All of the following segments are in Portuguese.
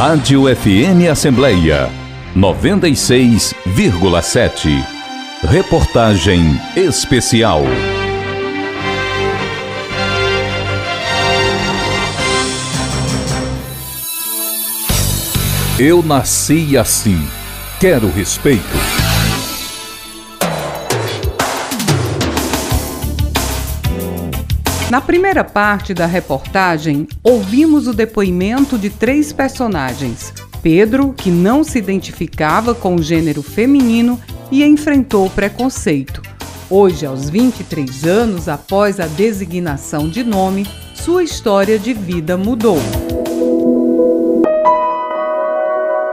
Rádio FM Assembleia 96,7. Reportagem especial. Eu nasci assim. Quero respeito. Na primeira parte da reportagem, ouvimos o depoimento de três personagens: Pedro, que não se identificava com o gênero feminino e enfrentou preconceito. Hoje, aos 23 anos após a designação de nome, sua história de vida mudou.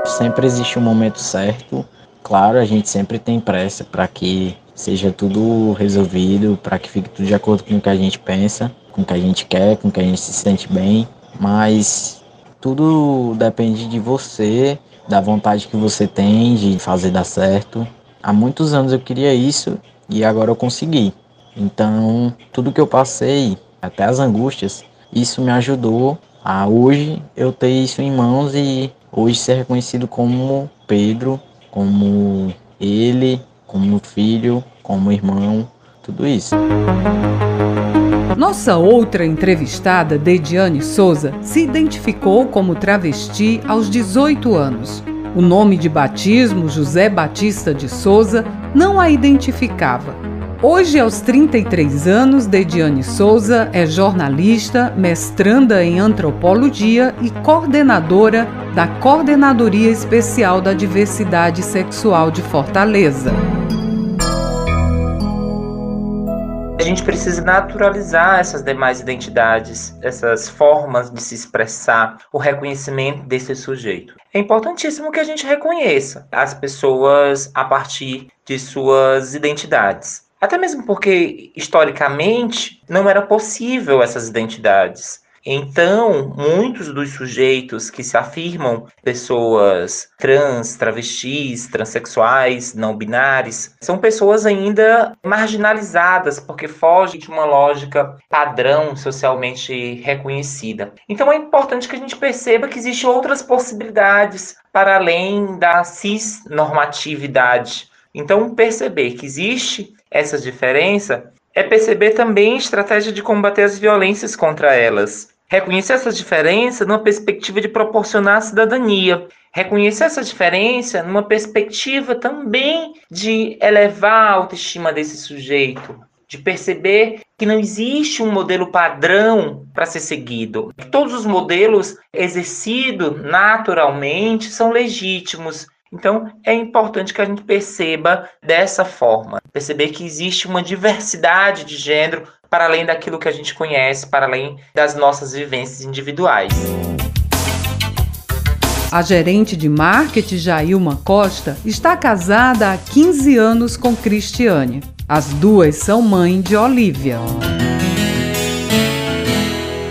Sempre existe um momento certo. Claro, a gente sempre tem pressa para que seja tudo resolvido, para que fique tudo de acordo com o que a gente pensa, com o que a gente quer, com o que a gente se sente bem. Mas tudo depende de você, da vontade que você tem de fazer dar certo. Há muitos anos eu queria isso e agora eu consegui. Então, tudo que eu passei, até as angústias, isso me ajudou a hoje eu ter isso em mãos e hoje ser reconhecido como Pedro, como ele, como filho, como irmão, tudo isso. Nossa outra entrevistada, Dediane Souza, se identificou como travesti aos 18 anos. O nome de batismo, José Batista de Souza, não a identificava. Hoje, aos 33 anos, Dediane Souza é jornalista, mestranda em antropologia e coordenadora da Coordenadoria Especial da Diversidade Sexual de Fortaleza. A gente precisa naturalizar essas demais identidades, essas formas de se expressar, o reconhecimento desse sujeito. É importantíssimo que a gente reconheça as pessoas a partir de suas identidades. Até mesmo porque, historicamente, não era possível essas identidades. Então, muitos dos sujeitos que se afirmam pessoas trans, travestis, transexuais, não binários, são pessoas ainda marginalizadas, porque fogem de uma lógica padrão socialmente reconhecida. Então, é importante que a gente perceba que existem outras possibilidades para além da cisnormatividade. Então, perceber que existe essa diferença é perceber também a estratégia de combater as violências contra elas. Reconhecer essa diferença numa perspectiva de proporcionar cidadania. Reconhecer essa diferença numa perspectiva também de elevar a autoestima desse sujeito, de perceber que não existe um modelo padrão para ser seguido. Que todos os modelos exercidos naturalmente são legítimos. Então, é importante que a gente perceba dessa forma, perceber que existe uma diversidade de gênero para além daquilo que a gente conhece, para além das nossas vivências individuais. A gerente de marketing Jailma Costa está casada há 15 anos com Cristiane. As duas são mãe de Olivia.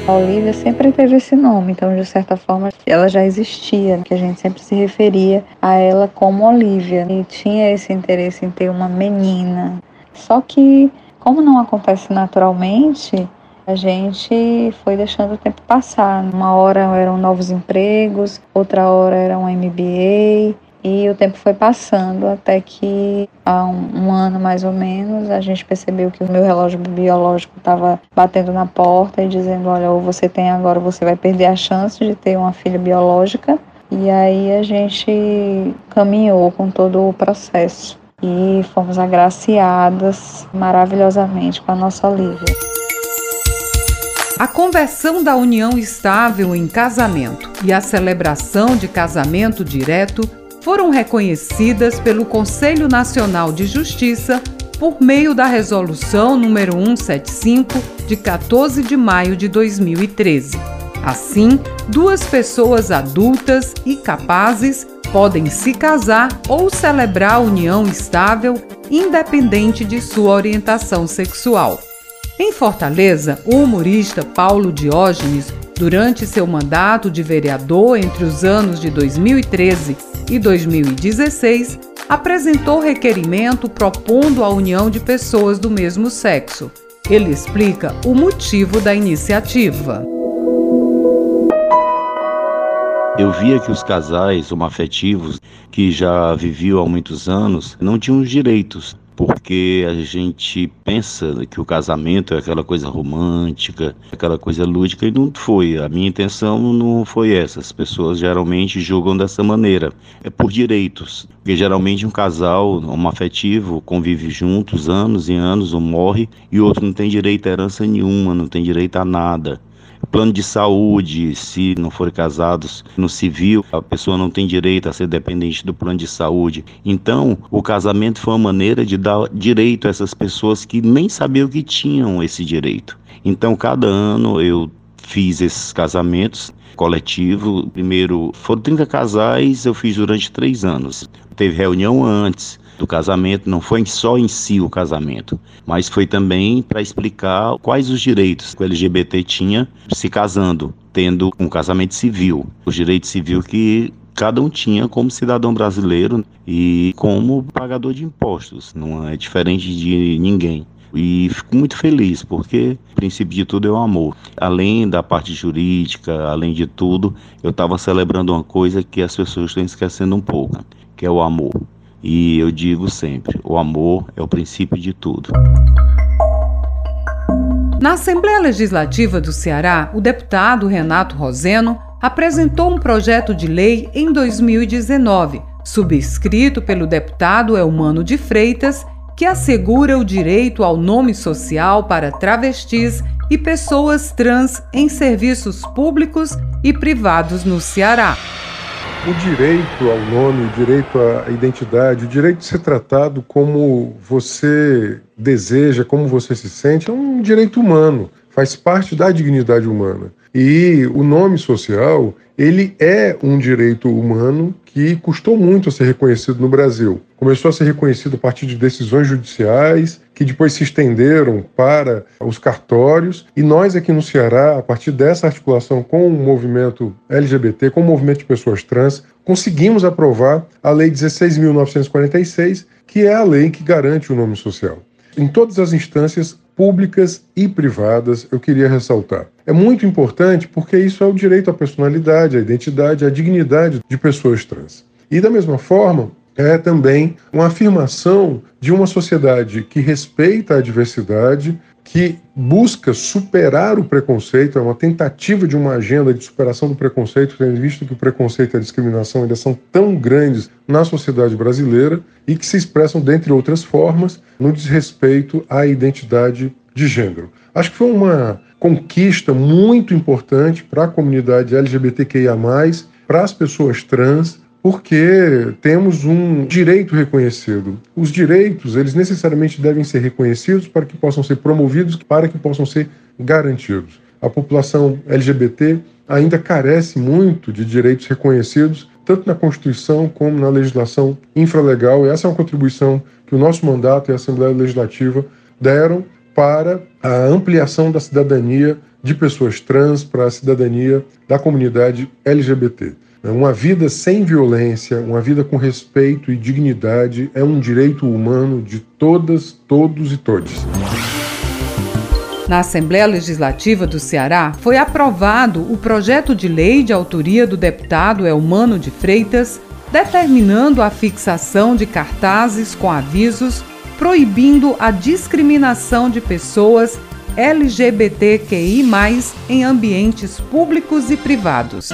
A Olivia sempre teve esse nome, então de certa forma ela já existia, que a gente sempre se referia a ela como Olivia e tinha esse interesse em ter uma menina. Só que como não acontece naturalmente, a gente foi deixando o tempo passar. Uma hora eram novos empregos, outra hora era um MBA, e o tempo foi passando até que há um, um, ano mais ou menos a gente percebeu que o meu relógio biológico estava batendo na porta e dizendo: olha, ou você tem agora, você vai perder a chance de ter uma filha biológica. E aí a gente caminhou com todo o processo e fomos agraciadas maravilhosamente com a nossa Olivia. A conversão da união estável em casamento e a celebração de casamento direto foram reconhecidas pelo Conselho Nacional de Justiça por meio da Resolução número 175 de 14 de maio de 2013. Assim, duas pessoas adultas e capazes podem se casar ou celebrar a união estável independente de sua orientação sexual. Em Fortaleza, o humorista Paulo Diógenes, durante seu mandato de vereador entre os anos de 2013 e 2016, apresentou requerimento propondo a união de pessoas do mesmo sexo. Ele explica o motivo da iniciativa. Eu via que os casais homoafetivos que já viviam há muitos anos não tinham os direitos porque a gente pensa que o casamento é aquela coisa romântica, aquela coisa lúdica, e não foi. A minha intenção não foi essa. As pessoas geralmente julgam dessa maneira. É por direitos, porque geralmente um casal homoafetivo convive juntos anos e anos, um morre, e o outro não tem direito a herança nenhuma, não tem direito a nada plano de saúde, se não forem casados no civil, a pessoa não tem direito a ser dependente do plano de saúde. Então, o casamento foi uma maneira de dar direito a essas pessoas que nem sabiam que tinham esse direito. Então, cada ano eu fiz esses casamentos coletivo. Primeiro, foram 30 casais, eu fiz durante três anos. Teve reunião antes, do casamento, não foi só em si o casamento, mas foi também para explicar quais os direitos que o LGBT tinha se casando, tendo um casamento civil, os direitos civis que cada um tinha como cidadão brasileiro e como pagador de impostos, não é diferente de ninguém. E fico muito feliz, porque o princípio de tudo é o amor. Além da parte jurídica, além de tudo, eu estava celebrando uma coisa que as pessoas estão esquecendo um pouco, que é o amor. E eu digo sempre: o amor é o princípio de tudo. Na Assembleia Legislativa do Ceará, o deputado Renato Roseno apresentou um projeto de lei em 2019, subscrito pelo deputado Elmano de Freitas, que assegura o direito ao nome social para travestis e pessoas trans em serviços públicos e privados no Ceará o direito ao nome, o direito à identidade, o direito de ser tratado como você deseja, como você se sente, é um direito humano, faz parte da dignidade humana. E o nome social, ele é um direito humano que custou muito a ser reconhecido no Brasil. Começou a ser reconhecido a partir de decisões judiciais, que depois se estenderam para os cartórios, e nós aqui no Ceará, a partir dessa articulação com o movimento LGBT, com o movimento de pessoas trans, conseguimos aprovar a Lei 16.946, que é a lei que garante o nome social. Em todas as instâncias públicas e privadas, eu queria ressaltar. É muito importante porque isso é o direito à personalidade, à identidade, à dignidade de pessoas trans. E da mesma forma, é também uma afirmação de uma sociedade que respeita a diversidade, que busca superar o preconceito, é uma tentativa de uma agenda de superação do preconceito, tendo visto que o preconceito e a discriminação ainda são tão grandes na sociedade brasileira e que se expressam, dentre outras formas, no desrespeito à identidade de gênero. Acho que foi uma conquista muito importante para a comunidade LGBTQIA, para as pessoas trans, porque temos um direito reconhecido. Os direitos, eles necessariamente devem ser reconhecidos para que possam ser promovidos, para que possam ser garantidos. A população LGBT ainda carece muito de direitos reconhecidos, tanto na Constituição como na legislação infralegal. E essa é uma contribuição que o nosso mandato e a Assembleia Legislativa deram para a ampliação da cidadania de pessoas trans, para a cidadania da comunidade LGBT. Uma vida sem violência, uma vida com respeito e dignidade é um direito humano de todas, todos e todes. Na Assembleia Legislativa do Ceará foi aprovado o projeto de lei de autoria do deputado Elmano de Freitas, determinando a fixação de cartazes com avisos proibindo a discriminação de pessoas LGBTQI, em ambientes públicos e privados.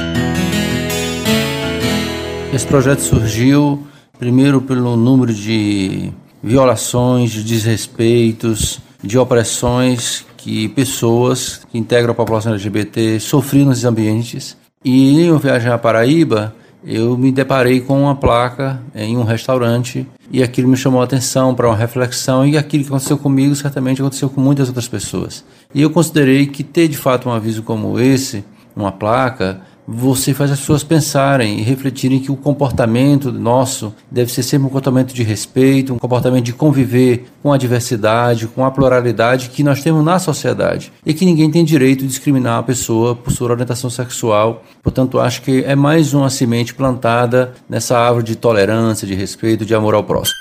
Esse projeto surgiu primeiro pelo número de violações, de desrespeitos, de opressões que pessoas que integram a população LGBT sofriam nos ambientes. E em viajar a Paraíba, eu me deparei com uma placa em um restaurante e aquilo me chamou a atenção para uma reflexão e aquilo que aconteceu comigo certamente aconteceu com muitas outras pessoas. E eu considerei que ter de fato um aviso como esse, uma placa, você faz as pessoas pensarem e refletirem que o comportamento nosso deve ser sempre um comportamento de respeito, um comportamento de conviver com a diversidade, com a pluralidade que nós temos na sociedade e que ninguém tem direito de discriminar a pessoa por sua orientação sexual. Portanto, acho que é mais uma semente plantada nessa árvore de tolerância, de respeito, de amor ao próximo.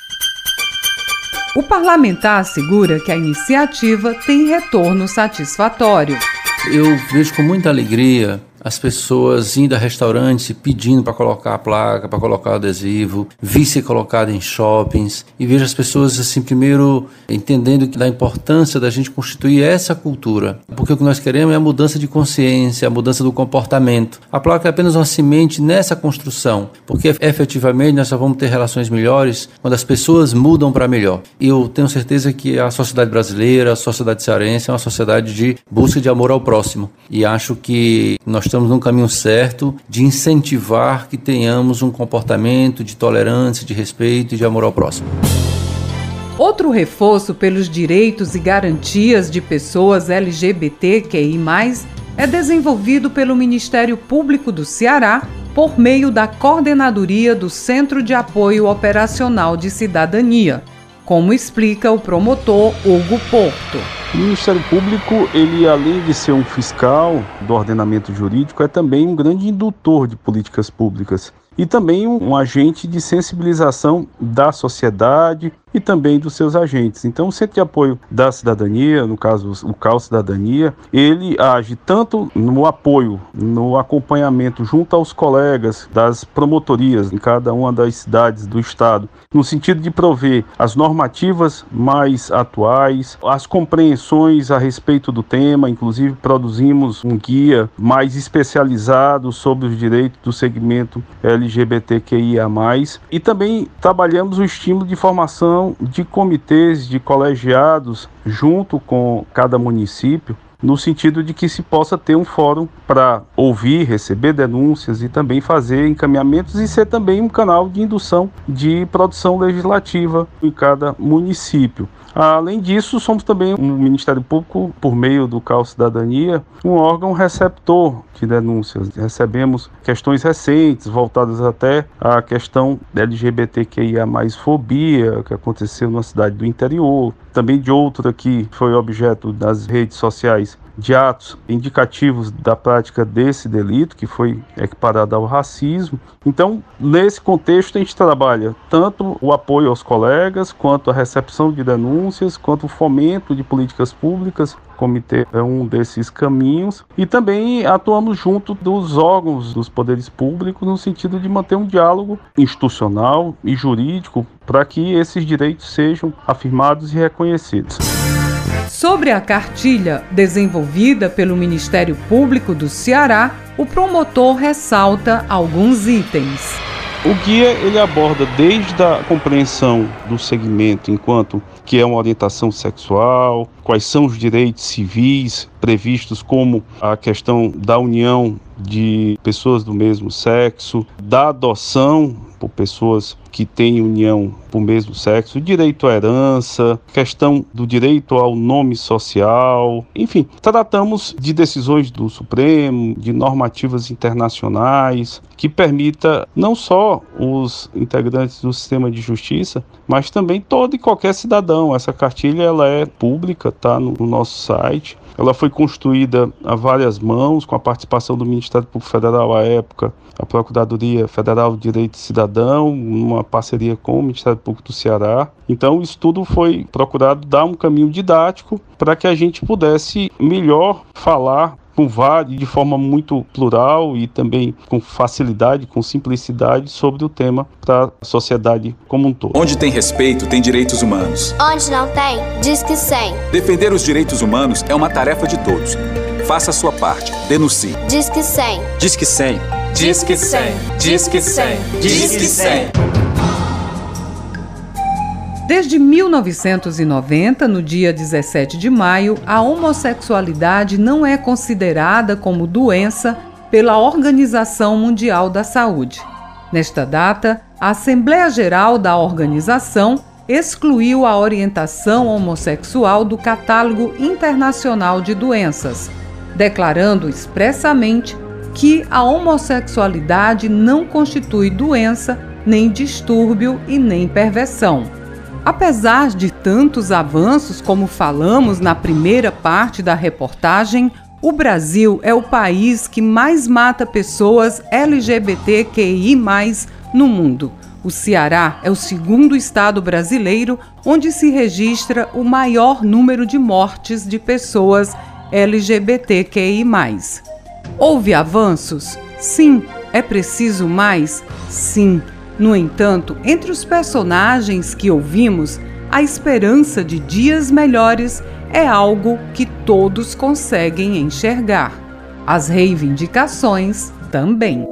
O parlamentar assegura que a iniciativa tem retorno satisfatório. Eu vejo com muita alegria as pessoas indo a restaurantes pedindo para colocar a placa, para colocar o adesivo, vi ser colocado em shoppings e vejo as pessoas assim primeiro entendendo que da importância da gente constituir essa cultura, porque o que nós queremos é a mudança de consciência, a mudança do comportamento. A placa é apenas uma semente nessa construção, porque efetivamente nós só vamos ter relações melhores quando as pessoas mudam para melhor. E eu tenho certeza que a sociedade brasileira, a sociedade cearense é uma sociedade de busca de amor ao próximo. E acho que nós estamos num caminho certo de incentivar que tenhamos um comportamento de tolerância, de respeito e de amor ao próximo. Outro reforço pelos direitos e garantias de pessoas LGBTQI, é desenvolvido pelo Ministério Público do Ceará por meio da coordenadoria do Centro de Apoio Operacional de Cidadania, como explica o promotor Hugo Porto. O Ministério Público, ele além de ser um fiscal do ordenamento jurídico, é também um grande indutor de políticas públicas e também um, um agente de sensibilização da sociedade e também dos seus agentes. Então, o Centro de Apoio da Cidadania, no caso o CAL Cidadania, ele age tanto no apoio, no acompanhamento junto aos colegas das promotorias em cada uma das cidades do estado, no sentido de prover as normativas mais atuais, as compreensões a respeito do tema, inclusive produzimos um guia mais especializado sobre os direitos do segmento LGBTQIA+, e também trabalhamos o estímulo de formação de comitês, de colegiados, junto com cada município, no sentido de que se possa ter um fórum para ouvir, receber denúncias e também fazer encaminhamentos e ser também um canal de indução de produção legislativa em cada município. Além disso, somos também um Ministério Público, por meio do CAL Cidadania, um órgão receptor de denúncias. Recebemos questões recentes, voltadas até à questão da LGBTQIA fobia, que aconteceu na cidade do interior, também de outra que foi objeto das redes sociais de atos indicativos da prática desse delito, que foi equiparado ao racismo. Então, nesse contexto, a gente trabalha tanto o apoio aos colegas, quanto a recepção de denúncias, quanto o fomento de políticas públicas. O comitê é um desses caminhos. E também atuamos junto dos órgãos dos poderes públicos, no sentido de manter um diálogo institucional e jurídico para que esses direitos sejam afirmados e reconhecidos. Sobre a cartilha desenvolvida pelo Ministério Público do Ceará, o promotor ressalta alguns itens. O guia ele aborda desde a compreensão do segmento enquanto que é uma orientação sexual, quais são os direitos civis previstos como a questão da união de pessoas do mesmo sexo, da adoção por pessoas que têm união por mesmo sexo, direito à herança, questão do direito ao nome social, enfim, tratamos de decisões do Supremo, de normativas internacionais que permita não só os integrantes do sistema de justiça, mas também todo e qualquer cidadão. Essa cartilha ela é pública, está no, no nosso site. Ela foi construída a várias mãos, com a participação do Ministério Público Federal à época, a Procuradoria Federal de Direito Cidadão, uma parceria com o Ministério Público do Ceará. Então, isso tudo foi procurado dar um caminho didático para que a gente pudesse melhor falar com vários, de forma muito plural e também com facilidade, com simplicidade sobre o tema para a sociedade como um todo. Onde tem respeito, tem direitos humanos. Onde não tem, diz que sem. Defender os direitos humanos é uma tarefa de todos. Faça a sua parte. Denuncie. Diz que sem. Diz que sem. Diz que sem. Diz que sem. Diz que sem. Desde 1990, no dia 17 de maio, a homossexualidade não é considerada como doença pela Organização Mundial da Saúde. Nesta data, a Assembleia Geral da organização excluiu a orientação homossexual do Catálogo Internacional de Doenças, declarando expressamente que a homossexualidade não constitui doença, nem distúrbio e nem perversão. Apesar de tantos avanços, como falamos na primeira parte da reportagem, o Brasil é o país que mais mata pessoas LGBTQI no mundo. O Ceará é o segundo estado brasileiro onde se registra o maior número de mortes de pessoas LGBTQI. Houve avanços? Sim. É preciso mais? Sim. No entanto, entre os personagens que ouvimos, a esperança de dias melhores é algo que todos conseguem enxergar. As reivindicações também.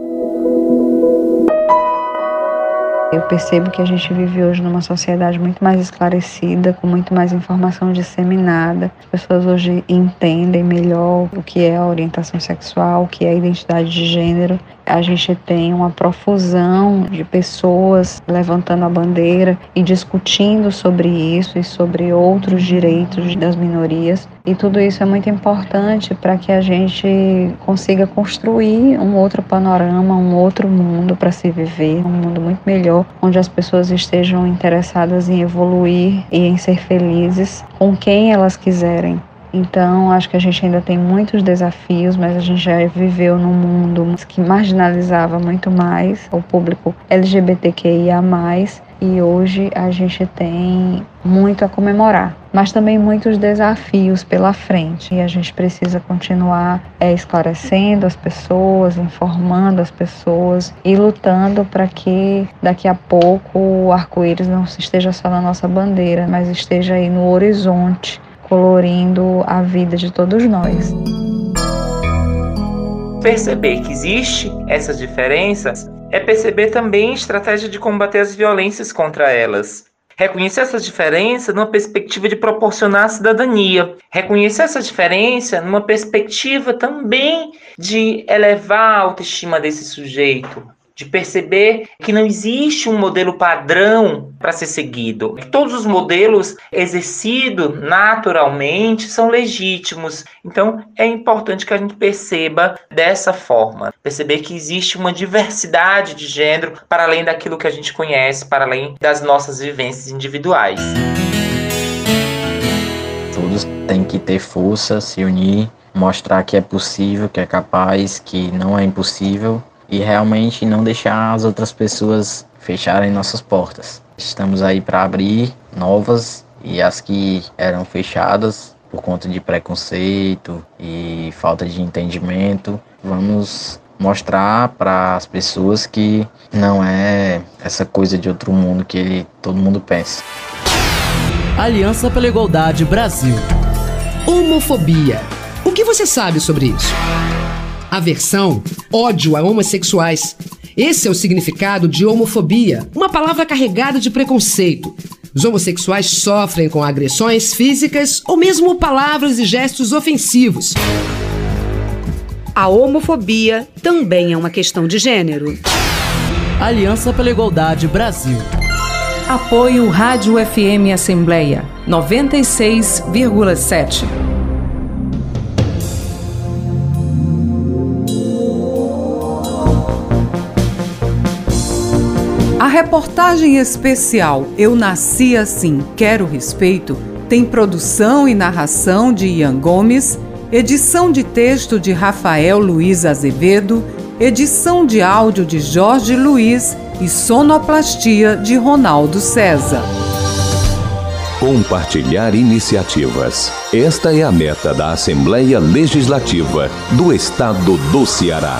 Eu percebo que a gente vive hoje numa sociedade muito mais esclarecida, com muito mais informação disseminada. As pessoas hoje entendem melhor o que é a orientação sexual, o que é a identidade de gênero a gente tem uma profusão de pessoas levantando a bandeira e discutindo sobre isso e sobre outros direitos das minorias. E tudo isso é muito importante para que a gente consiga construir um outro panorama, um outro mundo para se viver, um mundo muito melhor, onde as pessoas estejam interessadas em evoluir e em ser felizes com quem elas quiserem então, acho que a gente ainda tem muitos desafios, mas a gente já viveu num mundo que marginalizava muito mais o público LGBTQIA+, e hoje a gente tem muito a comemorar, mas também muitos desafios pela frente. E a gente precisa continuar é, esclarecendo as pessoas, informando as pessoas e lutando para que daqui a pouco o arco-íris não esteja só na nossa bandeira, mas esteja aí no horizonte colorindo a vida de todos nós. Perceber que existe essas diferenças é perceber também a estratégia de combater as violências contra elas. Reconhecer essas diferenças numa perspectiva de proporcionar cidadania. Reconhecer essa diferença numa perspectiva também de elevar a autoestima desse sujeito, de perceber que não existe um modelo padrão para ser seguido. Todos os modelos exercidos naturalmente são legítimos. Então é importante que a gente perceba dessa forma, perceber que existe uma diversidade de gênero para além daquilo que a gente conhece, para além das nossas vivências individuais. Todos têm que ter força, se unir, mostrar que é possível, que é capaz, que não é impossível e realmente não deixar as outras pessoas fecharem nossas portas. Estamos aí para abrir novas e as que eram fechadas por conta de preconceito e falta de entendimento, vamos mostrar para as pessoas que não é essa coisa de outro mundo que ele, todo mundo pensa. Aliança pela Igualdade Brasil. Homofobia. O que você sabe sobre isso? Aversão, ódio a homossexuais. Esse é o significado de homofobia, uma palavra carregada de preconceito. Os homossexuais sofrem com agressões físicas ou mesmo palavras e gestos ofensivos. A homofobia também é uma questão de gênero. Aliança pela Igualdade Brasil. Apoio Rádio FM Assembleia 96,7. Reportagem especial Eu Nasci Assim, Quero Respeito tem produção e narração de Ian Gomes, edição de texto de Rafael Luiz Azevedo, edição de áudio de Jorge Luiz e sonoplastia de Ronaldo César. Compartilhar iniciativas. Esta é a meta da Assembleia Legislativa do Estado do Ceará.